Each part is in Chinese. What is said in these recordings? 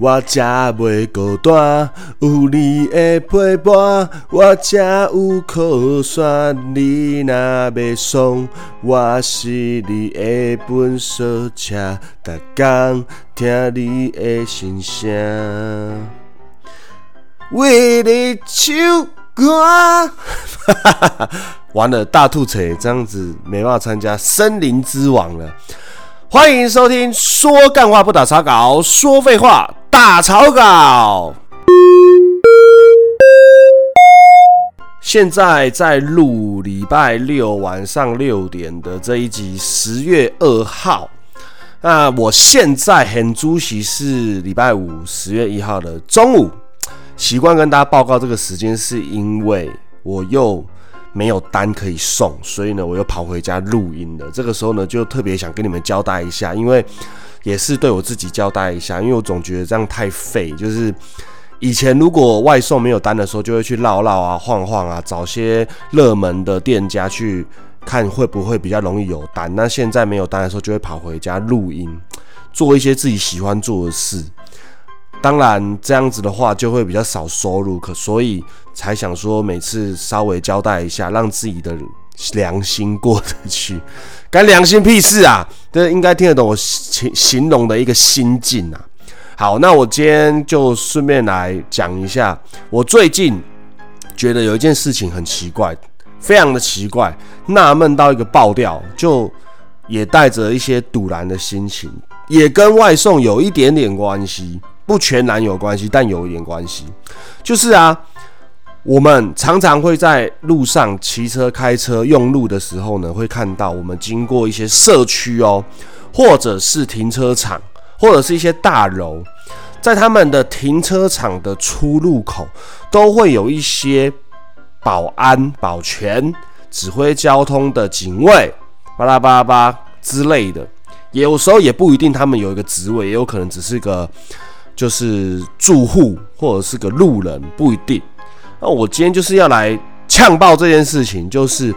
我才袂孤单。有你的陪伴，我才有靠山。你若袂爽，我是你的本小车，逐工听你的心声。为你唱歌，完了，大吐槽这样子没办法参加森林之王了。欢迎收听，说干话不打草稿，说废话大草稿。现在在录礼拜六晚上六点的这一集，十月二号。那我现在很主席是礼拜五十月一号的中午。习惯跟大家报告这个时间，是因为我又没有单可以送，所以呢，我又跑回家录音了。这个时候呢，就特别想跟你们交代一下，因为也是对我自己交代一下，因为我总觉得这样太废。就是以前如果外送没有单的时候，就会去绕绕啊、晃晃啊，找些热门的店家去看会不会比较容易有单。那现在没有单的时候，就会跑回家录音，做一些自己喜欢做的事。当然，这样子的话就会比较少收入，可所以才想说每次稍微交代一下，让自己的良心过得去。干良心屁事啊！这应该听得懂我形形容的一个心境啊。好，那我今天就顺便来讲一下，我最近觉得有一件事情很奇怪，非常的奇怪，纳闷到一个爆掉，就也带着一些堵然的心情，也跟外送有一点点关系。不全然有关系，但有一点关系，就是啊，我们常常会在路上骑车、开车用路的时候呢，会看到我们经过一些社区哦，或者是停车场，或者是一些大楼，在他们的停车场的出入口，都会有一些保安、保全、指挥交通的警卫，巴拉巴拉巴之类的，有时候也不一定，他们有一个职位，也有可能只是个。就是住户或者是个路人不一定。那我今天就是要来呛爆这件事情，就是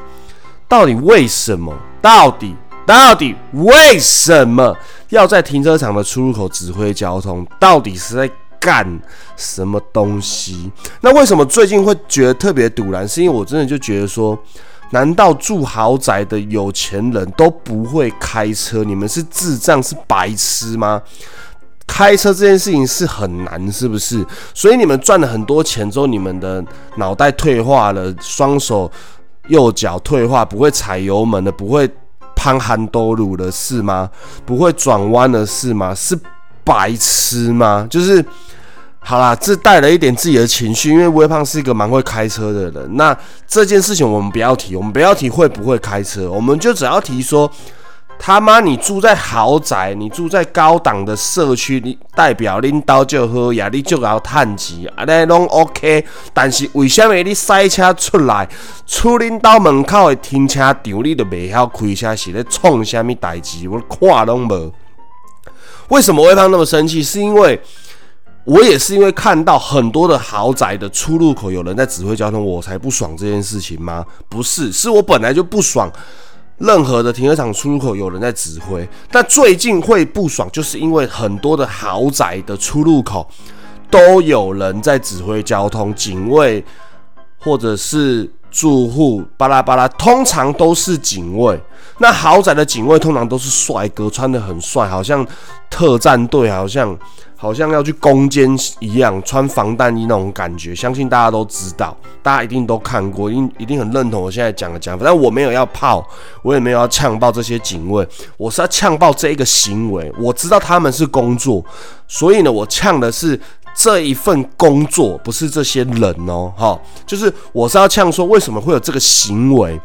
到底为什么？到底到底为什么要在停车场的出入口指挥交通？到底是在干什么东西？那为什么最近会觉得特别堵然？是因为我真的就觉得说，难道住豪宅的有钱人都不会开车？你们是智障是白痴吗？开车这件事情是很难，是不是？所以你们赚了很多钱之后，你们的脑袋退化了，双手右脚退化，不会踩油门的，不会攀寒多路的是吗？不会转弯的是吗？是白痴吗？就是好啦，这带了一点自己的情绪，因为微胖是一个蛮会开车的人。那这件事情我们不要提，我们不要提会不会开车，我们就只要提说。他妈，你住在豪宅，你住在高档的社区，你代表领导就好呀，你就要叹气，啊，尼拢 OK。但是为什么你塞车出来，出领导门口的停车场，你都未晓开车，是咧创什么代志？我看拢无。为什么会胖那么生气？是因为我也是因为看到很多的豪宅的出入口有人在指挥交通，我才不爽这件事情吗？不是，是我本来就不爽。任何的停车场出入口有人在指挥，但最近会不爽，就是因为很多的豪宅的出入口都有人在指挥交通，警卫或者是住户巴拉巴拉，通常都是警卫。那豪宅的警卫通常都是帅哥，穿的很帅，好像特战队，好像。好像要去攻坚一样，穿防弹衣那种感觉，相信大家都知道，大家一定都看过，一定一定很认同我现在讲的讲法。但我没有要炮，我也没有要呛爆这些警卫，我是要呛爆这一个行为。我知道他们是工作，所以呢，我呛的是这一份工作，不是这些人哦，哈，就是我是要呛说，为什么会有这个行为？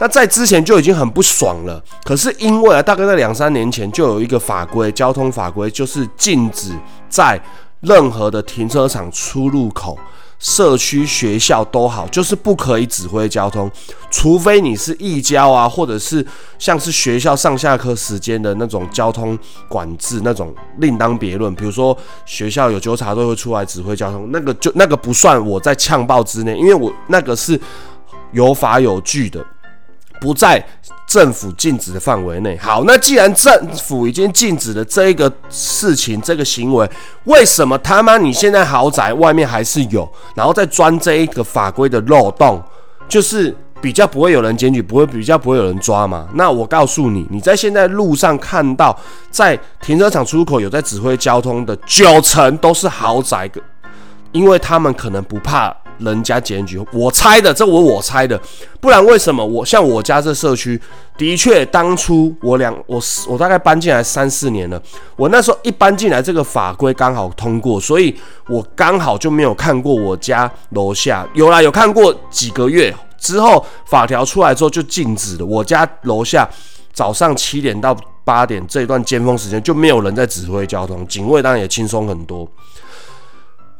那在之前就已经很不爽了，可是因为啊，大概在两三年前就有一个法规，交通法规就是禁止在任何的停车场出入口、社区、学校都好，就是不可以指挥交通，除非你是义交啊，或者是像是学校上下课时间的那种交通管制那种另当别论。比如说学校有纠察队会出来指挥交通，那个就那个不算我在呛爆之内，因为我那个是有法有据的。不在政府禁止的范围内。好，那既然政府已经禁止了这一个事情、这个行为，为什么他妈你现在豪宅外面还是有，然后再钻这一个法规的漏洞，就是比较不会有人检举，不会比较不会有人抓嘛？那我告诉你，你在现在路上看到在停车场出口有在指挥交通的，九成都是豪宅，因为他们可能不怕。人家检举，我猜的，这我我猜的，不然为什么我像我家这社区，的确当初我两我我大概搬进来三四年了，我那时候一搬进来，这个法规刚好通过，所以我刚好就没有看过我家楼下有啦，有看过几个月之后法条出来之后就禁止了，我家楼下早上七点到八点这一段尖峰时间就没有人在指挥交通，警卫当然也轻松很多。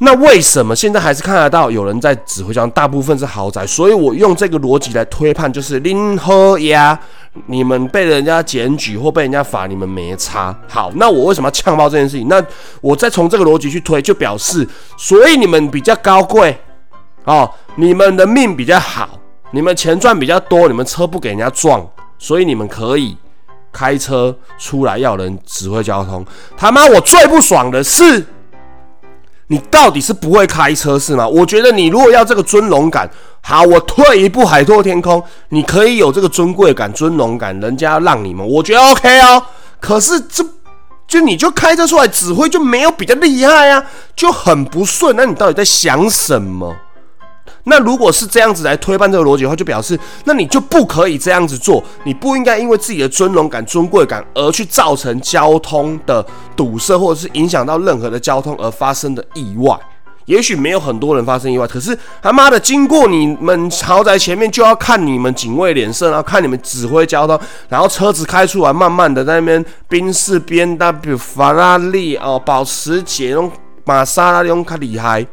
那为什么现在还是看得到有人在指挥交通？大部分是豪宅，所以我用这个逻辑来推判，就是林和呀，你们被人家检举或被人家罚，你们没差。好，那我为什么要呛爆这件事情？那我再从这个逻辑去推，就表示，所以你们比较高贵哦，你们的命比较好，你们钱赚比较多，你们车不给人家撞，所以你们可以开车出来要人指挥交通。他妈，我最不爽的是。你到底是不会开车是吗？我觉得你如果要这个尊荣感，好，我退一步海阔天空，你可以有这个尊贵感、尊荣感，人家让你们，我觉得 OK 哦。可是这就你就开车出来指挥就没有比较厉害啊，就很不顺。那你到底在想什么？那如果是这样子来推翻这个逻辑的话，就表示那你就不可以这样子做，你不应该因为自己的尊荣感、尊贵感而去造成交通的堵塞，或者是影响到任何的交通而发生的意外。也许没有很多人发生意外，可是他妈的经过你们豪宅前面就要看你们警卫脸色，然后看你们指挥交通，然后车子开出来，慢慢的在那边宾士、边大，比法拉利哦、保时捷、那种玛莎拉蒂，用卡厉害。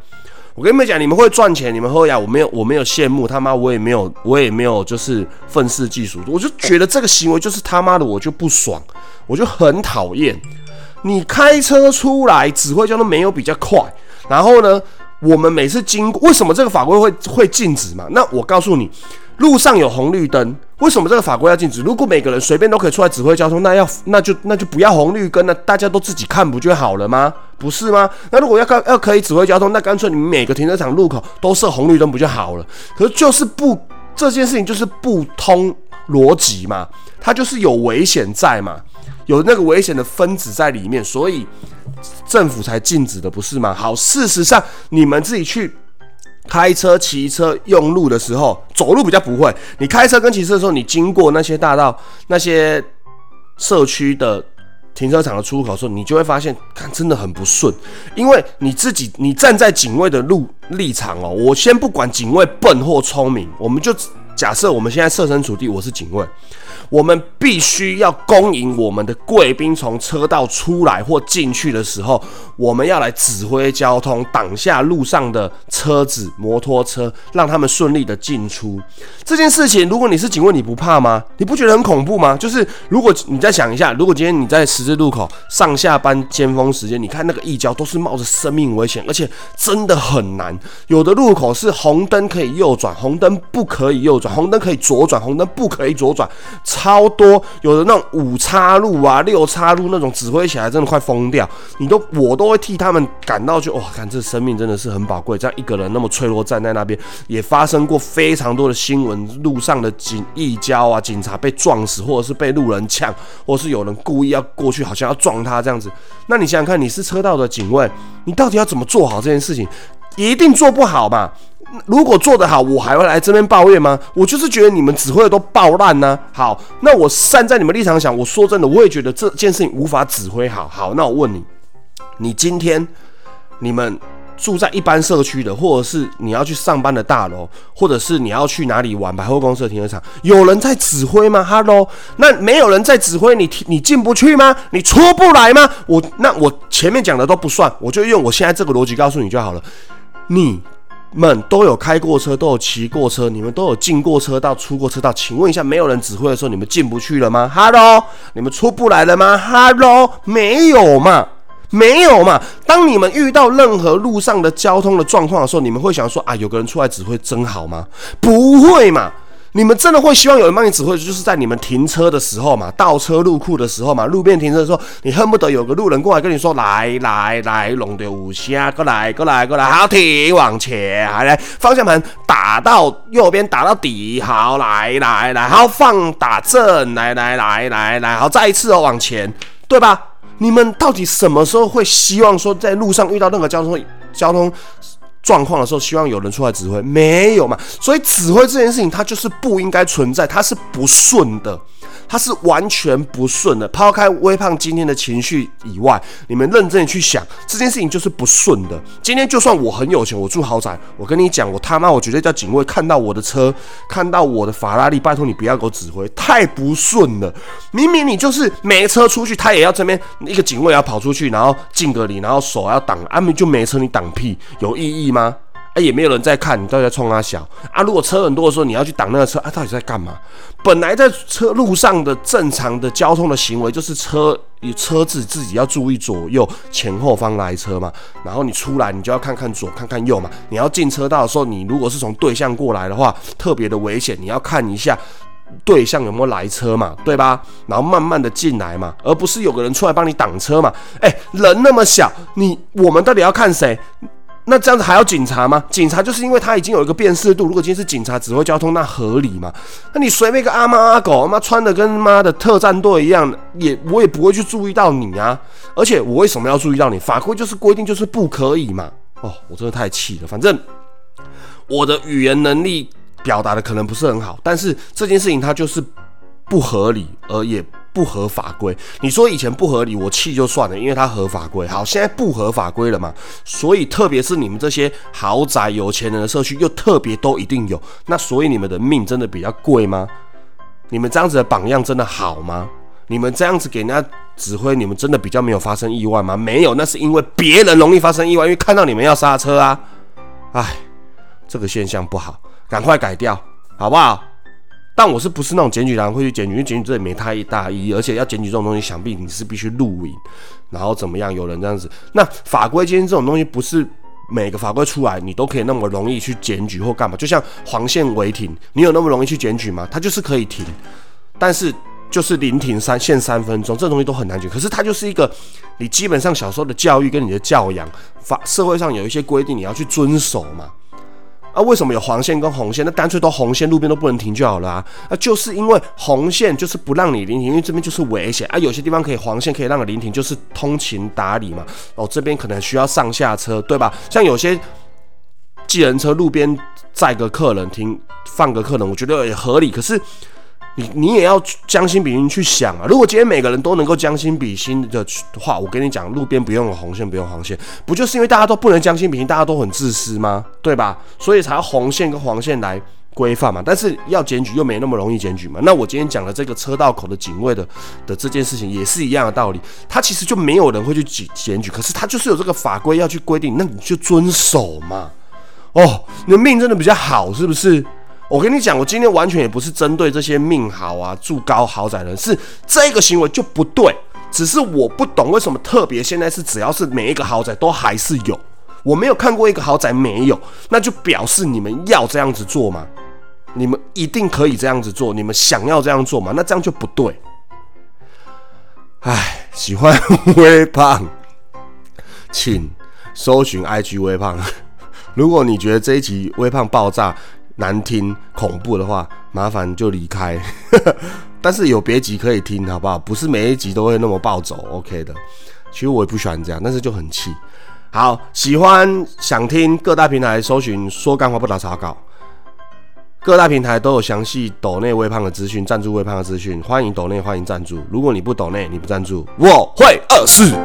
我跟你们讲，你们会赚钱，你们会呀，我没有，我没有羡慕他妈，我也没有，我也没有，就是愤世嫉俗。我就觉得这个行为就是他妈的，我就不爽，我就很讨厌。你开车出来指挥交通没有比较快，然后呢，我们每次经过，为什么这个法规会会禁止嘛？那我告诉你。路上有红绿灯，为什么这个法规要禁止？如果每个人随便都可以出来指挥交通，那要那就那就不要红绿灯那大家都自己看不就好了吗？不是吗？那如果要要要可以指挥交通，那干脆你们每个停车场路口都设红绿灯不就好了？可是就是不这件事情就是不通逻辑嘛，它就是有危险在嘛，有那个危险的分子在里面，所以政府才禁止的，不是吗？好，事实上你们自己去。开车、骑车用路的时候，走路比较不会。你开车跟骑车的时候，你经过那些大道、那些社区的停车场的出入口的时候，你就会发现，看真的很不顺。因为你自己，你站在警卫的路立场哦，我先不管警卫笨或聪明，我们就假设我们现在设身处地，我是警卫。我们必须要恭迎我们的贵宾从车道出来或进去的时候，我们要来指挥交通，挡下路上的车子、摩托车，让他们顺利的进出。这件事情，如果你是警卫，你不怕吗？你不觉得很恐怖吗？就是如果你再想一下，如果今天你在十字路口上下班尖峰时间，你看那个一交都是冒着生命危险，而且真的很难。有的路口是红灯可以右转，红灯不可以右转，红灯可以左转，红灯不可以左转。超多有的那种五叉路啊、六叉路那种指挥起来真的快疯掉，你都我都会替他们感到就哇，看这生命真的是很宝贵。这样一个人那么脆弱站在那边，也发生过非常多的新闻，路上的警义交啊，警察被撞死，或者是被路人呛，或者是有人故意要过去，好像要撞他这样子。那你想想看，你是车道的警卫，你到底要怎么做好这件事情？一定做不好嘛。如果做得好，我还会来这边抱怨吗？我就是觉得你们指挥的都爆烂呢。好，那我站在你们立场想，我说真的，我也觉得这件事情无法指挥好。好，那我问你，你今天你们住在一般社区的，或者是你要去上班的大楼，或者是你要去哪里玩百货公司的停车场，有人在指挥吗？Hello，那没有人在指挥，你你进不去吗？你出不来吗？我那我前面讲的都不算，我就用我现在这个逻辑告诉你就好了，你。们都有开过车，都有骑过车，你们都有进过车道、出过车道。请问一下，没有人指挥的时候，你们进不去了吗？Hello，你们出不来了吗？Hello，没有嘛，没有嘛。当你们遇到任何路上的交通的状况的时候，你们会想说啊，有个人出来指挥真好吗？不会嘛。你们真的会希望有人帮你指挥，就是在你们停车的时候嘛，倒车入库的时候嘛，路边停车的时候，你恨不得有个路人过来跟你说：“来来来，龙的五下，过来过来过来，好停，往前，来方向盘打到右边，打到底，好来来来，好放打正，来来来来来，好再一次哦，往前，对吧？你们到底什么时候会希望说在路上遇到任何交通交通？”状况的时候，希望有人出来指挥，没有嘛？所以指挥这件事情，它就是不应该存在，它是不顺的。他是完全不顺的。抛开微胖今天的情绪以外，你们认真的去想，这件事情就是不顺的。今天就算我很有钱，我住豪宅，我跟你讲，我他妈我绝对叫警卫看到我的车，看到我的法拉利，拜托你不要给我指挥，太不顺了。明明你就是没车出去，他也要这边一个警卫要跑出去，然后敬个礼，然后手要挡，阿明就没车，你挡屁有意义吗？也没有人在看你到底在冲他小啊！如果车很多的时候，你要去挡那个车啊，到底在干嘛？本来在车路上的正常的交通的行为，就是车车子自己要注意左右前后方来车嘛。然后你出来，你就要看看左，看看右嘛。你要进车道的时候，你如果是从对向过来的话，特别的危险，你要看一下对向有没有来车嘛，对吧？然后慢慢的进来嘛，而不是有个人出来帮你挡车嘛。哎，人那么小，你我们到底要看谁？那这样子还要警察吗？警察就是因为他已经有一个辨识度。如果今天是警察指挥交通，那合理吗？那你随便一个阿猫阿狗，妈穿的跟妈的特战队一样，也我也不会去注意到你啊。而且我为什么要注意到你？法规就是规定就是不可以嘛。哦，我真的太气了。反正我的语言能力表达的可能不是很好，但是这件事情它就是不合理，而也。不合法规，你说以前不合理，我气就算了，因为它合法规。好，现在不合法规了嘛，所以特别是你们这些豪宅有钱人的社区，又特别都一定有。那所以你们的命真的比较贵吗？你们这样子的榜样真的好吗？你们这样子给人家指挥，你们真的比较没有发生意外吗？没有，那是因为别人容易发生意外，因为看到你们要刹车啊。唉，这个现象不好，赶快改掉，好不好？但我是不是那种检举人会去检举？因为检举这也没太大意义，而且要检举这种东西，想必你是必须录影，然后怎么样？有人这样子，那法规今天这种东西不是每个法规出来你都可以那么容易去检举或干嘛？就像黄线违停，你有那么容易去检举吗？它就是可以停，但是就是临停三限三分钟，这东西都很难检。可是它就是一个你基本上小时候的教育跟你的教养，法社会上有一些规定你要去遵守嘛。那为什么有黄线跟红线？那干脆都红线，路边都不能停就好了啊！那就是因为红线就是不让你临停，因为这边就是危险啊。有些地方可以黄线可以让你临停，就是通情达理嘛。哦，这边可能需要上下车，对吧？像有些计程车路边载个客人停放个客人，我觉得也合理。可是。你你也要将心比心去想啊！如果今天每个人都能够将心比心的话，我跟你讲，路边不用红线，不用黄线，不就是因为大家都不能将心比心，大家都很自私吗？对吧？所以才要红线跟黄线来规范嘛。但是要检举又没那么容易检举嘛。那我今天讲的这个车道口的警卫的的这件事情也是一样的道理，他其实就没有人会去检检举，可是他就是有这个法规要去规定，那你就遵守嘛。哦，你的命真的比较好，是不是？我跟你讲，我今天完全也不是针对这些命好啊、住高豪宅人，是这个行为就不对。只是我不懂为什么特别现在是只要是每一个豪宅都还是有，我没有看过一个豪宅没有，那就表示你们要这样子做吗？你们一定可以这样子做，你们想要这样做吗？那这样就不对。唉，喜欢微胖，请搜寻 IG 微胖。如果你觉得这一集微胖爆炸，难听恐怖的话，麻烦就离开。但是有别集可以听，好不好？不是每一集都会那么暴走，OK 的。其实我也不喜欢这样，但是就很气。好，喜欢想听各大平台搜寻说干话不打草稿，各大平台都有详细抖内微胖的资讯，赞助微胖的资讯，欢迎抖内，欢迎赞助。如果你不抖内，你不赞助，我会饿死。